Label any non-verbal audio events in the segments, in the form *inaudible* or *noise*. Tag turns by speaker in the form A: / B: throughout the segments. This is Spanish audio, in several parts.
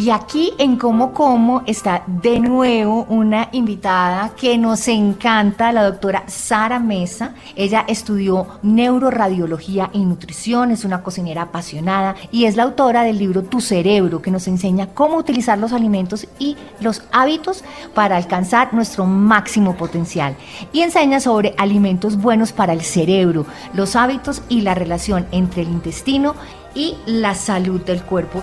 A: Y aquí en Como Como está de nuevo una invitada que nos encanta, la doctora Sara Mesa. Ella estudió neuroradiología y nutrición, es una cocinera apasionada y es la autora del libro Tu cerebro, que nos enseña cómo utilizar los alimentos y los hábitos para alcanzar nuestro máximo potencial. Y enseña sobre alimentos buenos para el cerebro, los hábitos y la relación entre el intestino y la salud del cuerpo.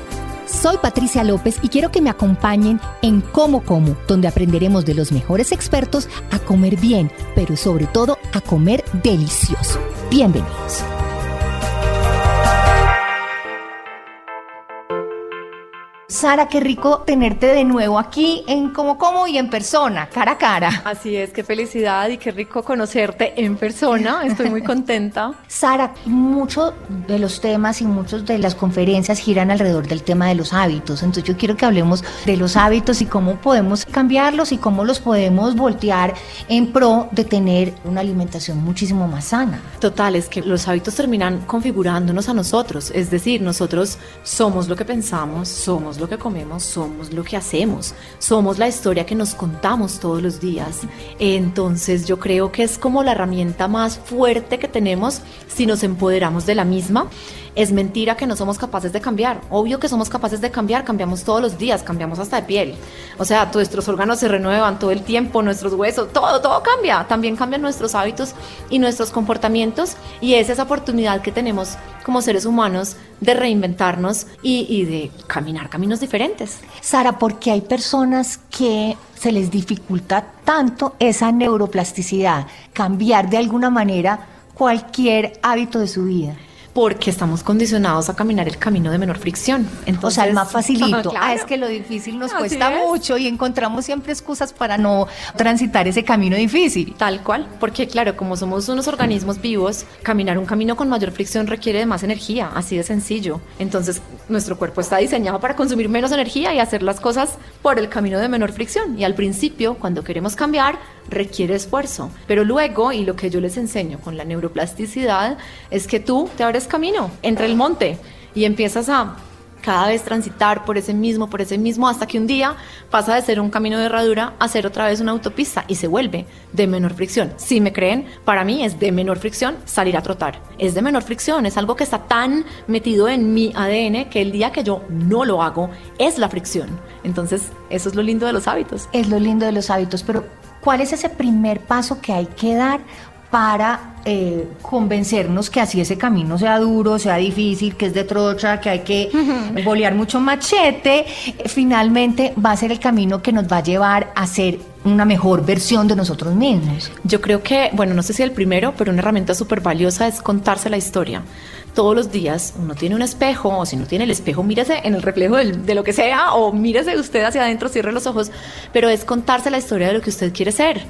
A: Soy Patricia López y quiero que me acompañen en Como Como, donde aprenderemos de los mejores expertos a comer bien, pero sobre todo a comer delicioso. Bienvenidos. Sara, qué rico tenerte de nuevo aquí en Como Como y en persona, cara a cara.
B: Así es, qué felicidad y qué rico conocerte en persona. Estoy muy contenta. *laughs*
A: Sara, muchos de los temas y muchas de las conferencias giran alrededor del tema de los hábitos. Entonces yo quiero que hablemos de los hábitos y cómo podemos cambiarlos y cómo los podemos voltear en pro de tener una alimentación muchísimo más sana.
B: Total, es que los hábitos terminan configurándonos a nosotros. Es decir, nosotros somos lo que pensamos, somos lo que comemos, somos lo que hacemos, somos la historia que nos contamos todos los días. Entonces yo creo que es como la herramienta más fuerte que tenemos si nos empoderamos de la misma. Es mentira que no somos capaces de cambiar. Obvio que somos capaces de cambiar, cambiamos todos los días, cambiamos hasta de piel. O sea, nuestros órganos se renuevan todo el tiempo, nuestros huesos, todo, todo cambia. También cambian nuestros hábitos y nuestros comportamientos y es esa oportunidad que tenemos como seres humanos de reinventarnos y, de caminar caminos diferentes.
A: Sara, porque hay personas que se les dificulta tanto esa neuroplasticidad, cambiar de alguna manera cualquier hábito de su vida
B: porque estamos condicionados a caminar el camino de menor fricción.
A: Entonces, o sea, el más facilito. *laughs* claro. Ah, es que lo difícil nos
B: Así
A: cuesta
B: es.
A: mucho y encontramos siempre excusas para no transitar ese camino difícil.
B: Tal cual, porque claro, como somos unos organismos vivos, caminar un camino con mayor fricción requiere de más energía, así de sencillo. Entonces, nuestro cuerpo está diseñado para consumir menos energía y hacer las cosas por el camino de menor fricción. Y al principio, cuando queremos cambiar, requiere esfuerzo. Pero luego, y lo que yo les enseño con la neuroplasticidad, es que tú te abres camino entre el monte y empiezas a cada vez transitar por ese mismo, por ese mismo, hasta que un día pasa de ser un camino de herradura a ser otra vez una autopista y se vuelve de menor fricción. Si me creen, para mí es de menor fricción salir a trotar. Es de menor fricción, es algo que está tan metido en mi ADN que el día que yo no lo hago es la fricción. Entonces, eso es lo lindo de los hábitos.
A: Es lo lindo de los hábitos, pero ¿cuál es ese primer paso que hay que dar para eh, convencernos que así ese camino sea duro, sea difícil, que es de trocha, que hay que bolear mucho machete, eh, finalmente va a ser el camino que nos va a llevar a ser una mejor versión de nosotros mismos.
B: Yo creo que, bueno, no sé si el primero, pero una herramienta súper valiosa es contarse la historia. Todos los días uno tiene un espejo, o si no tiene el espejo, mírese en el reflejo del- de lo que sea, o mírese usted hacia adentro, cierre los ojos, pero es contarse la historia de lo que usted quiere ser.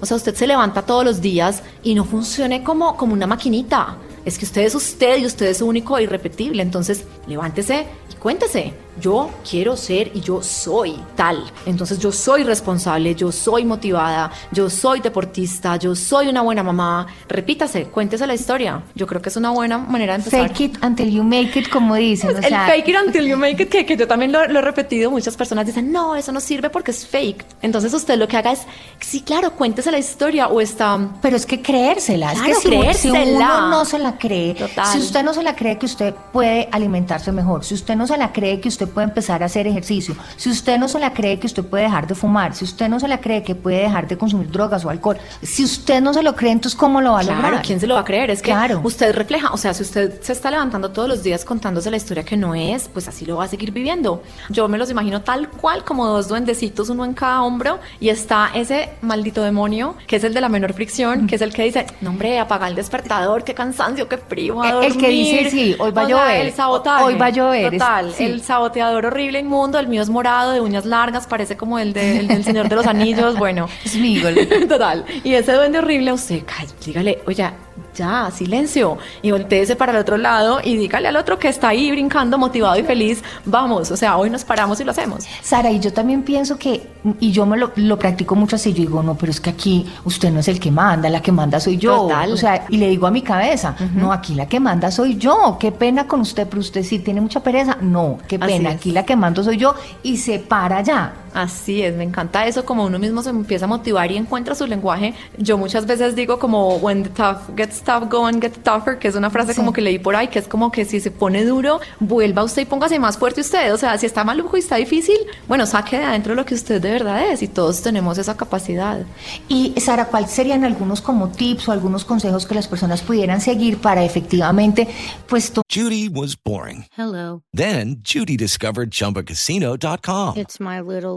B: O sea, usted se levanta todos los días y no funcione como, como una maquinita. Es que usted es usted y usted es único e irrepetible. Entonces, levántese y cuéntese. Yo quiero ser y yo soy tal. Entonces, yo soy responsable, yo soy motivada, yo soy deportista, yo soy una buena mamá. Repítase, cuéntese la historia. Yo creo que es una buena manera de empezar.
A: Fake it until you make it, como dicen. o
B: El
A: sea,
B: fake it until you make it, que, que yo también lo, lo he repetido, muchas personas dicen, no, eso no sirve porque es fake. Entonces usted lo que haga es, sí, claro, cuéntese la historia o está...
A: Pero es que creérsela,
B: Claro,
A: es que si, si
B: creérsela.
A: uno no se la cree,
B: Total.
A: si usted no se la cree que usted puede alimentarse mejor, si usted no se la cree que usted usted puede empezar a hacer ejercicio, si usted no se la cree que usted puede dejar de fumar, si usted no se la cree que puede dejar de consumir drogas o alcohol, si usted no se lo cree, entonces ¿cómo lo va a
B: Claro,
A: lograr?
B: ¿quién se lo va a creer? Es que
A: Claro.
B: usted refleja, o sea, si usted se está levantando todos los días contándose la historia que no es, pues así lo va a seguir viviendo. Yo me los imagino tal cual como dos duendecitos, uno en cada hombro, y está ese maldito demonio, que es el de la menor fricción, que es el que dice, no hombre, apaga el despertador, qué cansancio, qué frío, a
A: El- el que
B: dormir".
A: dice, sí, hoy va a
B: O sea,
A: llover,
B: el sabotaje.
A: hoy va a llover,
B: Total,
A: sí.
B: el horrible, inmundo, el mío es morado, de uñas largas, parece como el, de- el del Señor de los Anillos, bueno. *laughs*
A: Smigol. *laughs*
B: Total. Y ese duende horrible, usted, cállate, dígale, oye, ya, silencio. Y volteese para el otro lado y dígale al otro que está ahí brincando, motivado y feliz, vamos, o sea, hoy nos paramos y lo hacemos.
A: Sara, y yo también pienso que, y yo me lo, lo practico mucho así, yo digo, no, pero es que aquí usted no es el que manda, la que manda soy yo.
B: Total.
A: O sea, y le digo a mi cabeza, no, aquí la que manda soy yo, qué pena con usted, pero usted sí tiene mucha pereza. No, qué pena, aquí la que mando soy yo, y se para ya.
B: Así es, me encanta eso, como uno mismo se empieza a motivar y encuentra su lenguaje. Yo muchas veces digo como, when the tough gets tough, go and get tougher, que es una frase
A: Sí.
B: como que leí por ahí, que es como que si se pone duro, vuelva usted y póngase más fuerte usted. O sea, si está maluco y está difícil, bueno, saque de adentro lo que usted de verdad es y todos tenemos esa capacidad.
A: Y Sara, ¿cuáles serían algunos como tips o algunos consejos que las personas pudieran seguir para efectivamente, pues,
C: Judy was boring.
D: Hello.
C: Then Judy discovered ChumbaCasino.com.
D: It's my little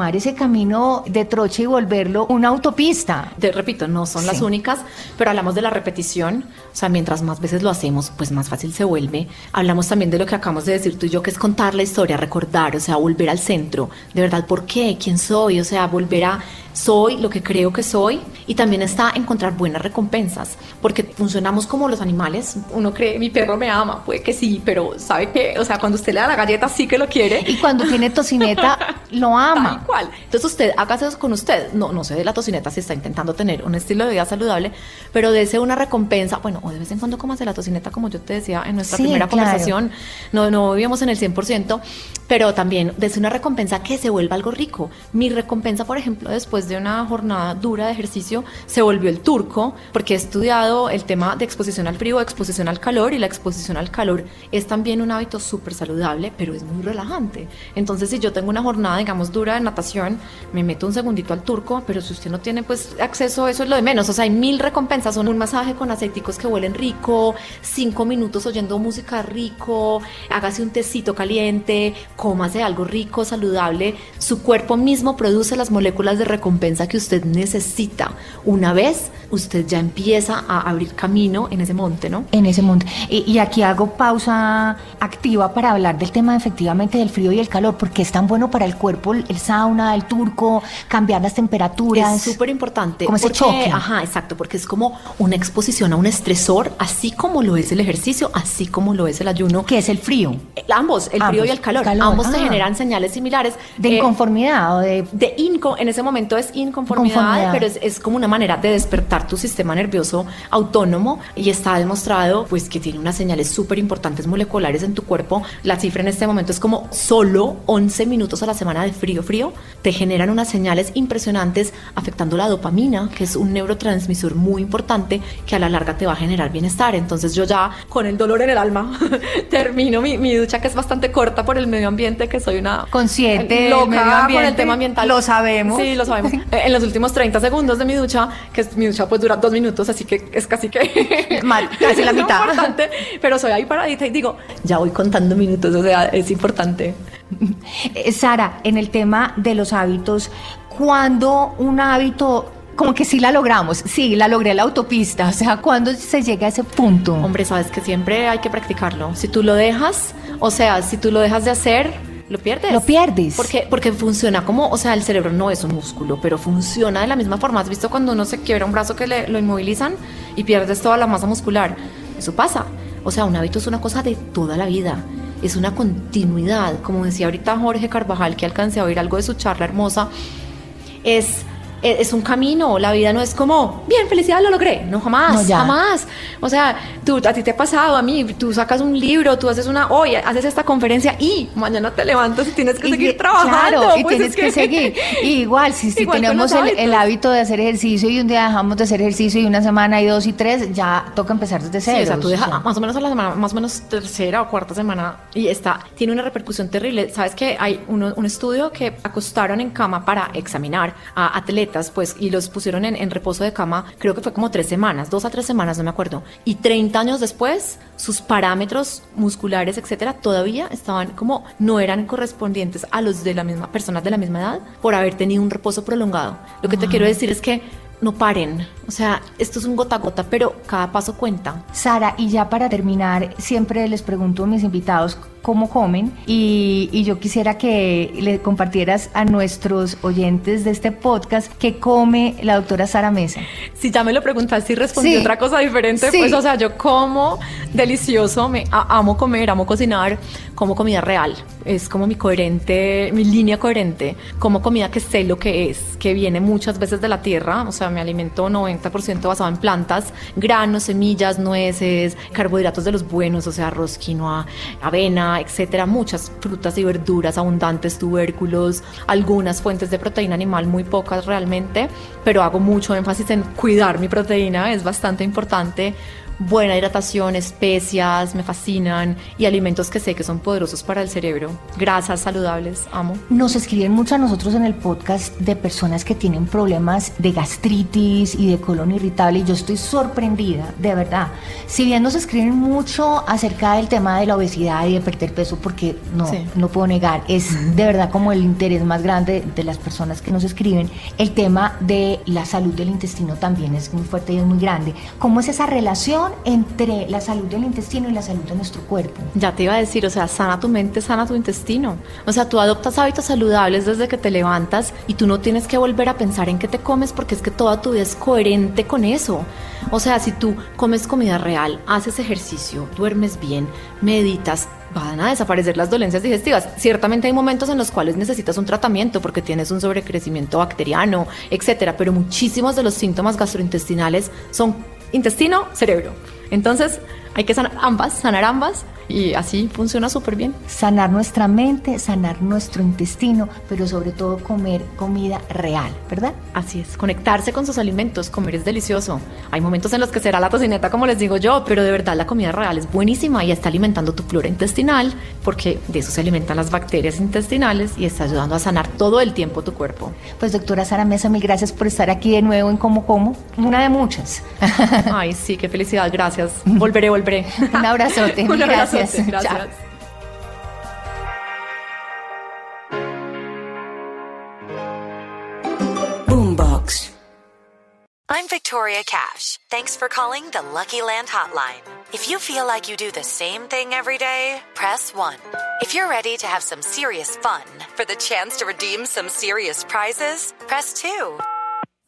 A: Tomar ese camino de troche y volverlo una autopista.
B: Te repito, no son las
A: Sí.
B: únicas, pero hablamos de la repetición, o sea, mientras más veces lo hacemos, pues más fácil se vuelve. Hablamos también de lo que acabamos de decir tú y yo, que es contar la historia, recordar, o sea, volver al centro, de verdad, ¿por qué? ¿Quién soy? O sea, volver a soy lo que creo que soy y también está encontrar buenas recompensas, porque funcionamos como los animales, uno cree, mi perro me ama, puede que sí, pero ¿sabe qué? O sea, cuando usted le da la galleta sí que lo quiere.
A: Y cuando tiene tocineta, *laughs* lo
B: Tal
A: ama.
B: cual. Entonces usted hágase eso con usted. No, no sé de la tocineta si está intentando tener un estilo de vida saludable, pero dese una recompensa. Bueno, o de vez en cuando comas de la tocineta, como yo te decía en nuestra
A: Sí,
B: primera
A: claro.
B: conversación. No, no vivíamos en el 100%, pero también dese una recompensa que se vuelva algo rico. Mi recompensa, por ejemplo, después de una jornada dura de ejercicio, se volvió el turco, porque he estudiado el tema de exposición al frío, exposición al calor, y la exposición al calor es también un hábito súper saludable, pero es muy relajante. Entonces, si yo tengo una jornada, digamos, dura de natación, me meto un segundito al turco, pero si usted no tiene pues acceso, eso es lo de menos. O sea, hay mil recompensas. Son un masaje con aceiticos que huelen rico, cinco minutos oyendo música rico, hágase un tecito caliente, cómase algo rico, saludable. Su cuerpo mismo produce las moléculas de recompensa que usted necesita. Una vez usted ya empieza a abrir camino en ese monte, ¿no?
A: En ese mundo. Y, y aquí hago pausa activa para hablar del tema efectivamente del frío y el calor, porque es tan bueno para el cuerpo el, el sauna, el turco, cambiar las temperaturas.
B: Es súper importante.
A: Como ese
B: porque-
A: choque.
B: Ajá, exacto, porque es como una exposición a un estresor, así como lo es el ejercicio, así como lo es el ayuno.
A: que es el frío.
B: Eh, Ambos, el frío
A: Ambos,
B: y el calor,
A: calor,
B: ambos te
A: ah.
B: generan señales similares.
A: De
B: Eh,
A: inconformidad o de...
B: de inco, en ese momento es inconformidad,
A: Conformidad.
B: pero es, es como una manera de despertar tu sistema nervioso autónomo y está demostrado pues que tiene unas señales súper importantes moleculares en tu cuerpo. La cifra en este momento es como solo 11 minutos a la semana de frío frío te generan unas señales impresionantes afectando la dopamina, que es un neurotransmisor muy importante que a la larga te va a generar bienestar. Entonces yo ya con el dolor en el alma *laughs* termino mi, mi ducha que es bastante corta por el medio ambiente, que soy una
A: Consciente
B: loca con el tema ambiental.
A: Lo sabemos.
B: Sí, lo sabemos. *laughs* Eh, en los últimos 30 segundos de mi ducha, que mi ducha pues dura dos minutos, así que es casi que... *laughs*
A: Mal, casi la
B: es
A: mitad.
B: importante, pero soy ahí paradita y digo, ya voy contando minutos, o sea, es importante.
A: Eh, Sara, en el tema de los hábitos, cuando un hábito, como que sí la logramos, sí, la logré la autopista, *laughs* o sea, cuando se llega a ese punto.
B: Hombre, sabes que siempre hay que practicarlo. Si tú lo dejas, o sea, si tú lo dejas de hacer, lo pierdes.
A: Lo pierdes.
B: Porque, porque funciona como, o sea, el cerebro no es un músculo, pero funciona de la misma forma. ¿Has visto cuando uno se quiebra un brazo que le, lo inmovilizan y pierdes toda la masa muscular? Eso pasa. O sea, un hábito es una cosa de toda la vida. Es una continuidad. Como decía ahorita Jorge Carvajal, que alcancé a oír algo de su charla hermosa, es es un camino, la vida no es como, bien, felicidad, lo logré. No, jamás,
A: No,
B: jamás. O sea, tú, a ti te ha pasado, a mí, tú sacas un libro, tú haces una, hoy haces esta conferencia y mañana te levantas y tienes que
A: Y
B: seguir
A: que-
B: trabajando.
A: Claro, y
B: pues
A: tienes
B: es
A: que, seguir. Y *laughs* igual, si, si
B: Igual
A: tenemos el, el hábito de hacer ejercicio y un día dejamos de hacer ejercicio y una semana y dos y tres, ya toca empezar desde
B: Sí,
A: cero.
B: o sea, tú dejas más o menos a la semana, más o menos tercera o cuarta semana y está, tiene una repercusión terrible. Sabes que hay uno- un estudio que acostaron en cama para examinar a atletas, pues, y los pusieron en, en reposo de cama, creo que fue como tres semanas, dos a tres semanas, no me acuerdo. Y 30 años después, sus parámetros musculares, etcétera, todavía estaban como, no eran correspondientes a los de la misma, personas de la misma edad por haber tenido un reposo prolongado. Lo que te quiero decir es que no paren. O sea, esto es un gota a gota, pero cada paso cuenta.
A: Sara, y ya para terminar, siempre les pregunto a mis invitados cómo comen y, y yo quisiera que le compartieras a nuestros oyentes de este podcast qué come la doctora Sara Mesa.
B: Si ya me lo preguntaste y respondí
A: Sí.
B: otra cosa diferente,
A: Sí.
B: pues, o sea, yo como delicioso, me amo comer, amo cocinar, como comida real. Es como mi coherente, mi línea coherente. Como comida que sé lo que es, que viene muchas veces de la tierra, o sea, me alimento 90% basado en plantas, granos, semillas, nueces, carbohidratos de los buenos, o sea, arroz, quinoa, avena, etcétera, muchas frutas y verduras abundantes, tubérculos, algunas fuentes de proteína animal, muy pocas realmente, pero hago mucho énfasis en cuidar mi proteína, es bastante importante. Buena hidratación, especias, me fascinan y alimentos que sé que son poderosos para el cerebro. Grasas saludables, amo.
A: Nos escriben mucho a nosotros en el podcast de personas que tienen problemas de gastritis y de colon irritable y yo estoy sorprendida, de verdad. Si bien nos escriben mucho acerca del tema de la obesidad y de perder peso, porque no,
B: Sí.
A: no puedo negar, es de verdad como el interés más grande de las personas que nos escriben, el tema de la salud del intestino también es muy fuerte y es muy grande. ¿Cómo es esa relación entre la salud del intestino y la salud de nuestro cuerpo?
B: Ya te iba a decir, o sea, sana tu mente, sana tu intestino. O sea, tú adoptas hábitos saludables desde que te levantas y tú no tienes que volver a pensar en qué te comes porque es que toda tu vida es coherente con eso. O sea, si tú comes comida real, haces ejercicio, duermes bien, meditas, van a desaparecer las dolencias digestivas. Ciertamente hay momentos en los cuales necesitas un tratamiento porque tienes un sobrecrecimiento bacteriano, etcétera, pero muchísimos de los síntomas gastrointestinales son intestino, cerebro. Entonces, hay que sanar ambas, sanar ambas y así funciona súper bien.
A: sanar nuestra mente, sanar nuestro intestino, pero sobre todo comer comida real, ¿verdad?
B: Así es, conectarse con sus alimentos, comer es delicioso. Hay momentos en los que será la tocineta, como les digo yo, pero de verdad la comida real es buenísima y está alimentando tu flora intestinal, porque de eso se alimentan las bacterias intestinales y está ayudando a sanar todo el tiempo tu cuerpo.
A: Pues doctora Sara Mesa, mil gracias por estar aquí de nuevo en Como Como, una de muchas.
B: Ay, sí, qué felicidad, gracias. *laughs* Volveré, volveré.
A: Un abrazote, *laughs*
B: Un
A: mil
B: abrazote,
A: gracias.
B: gracias.
A: Chao.
E: Boombox.
F: I'm Victoria Cash. Thanks for calling the Lucky Land Hotline. If you feel like you do the same thing every day, press 1. If you're ready to have some serious fun for the chance to redeem some serious prizes, press 2.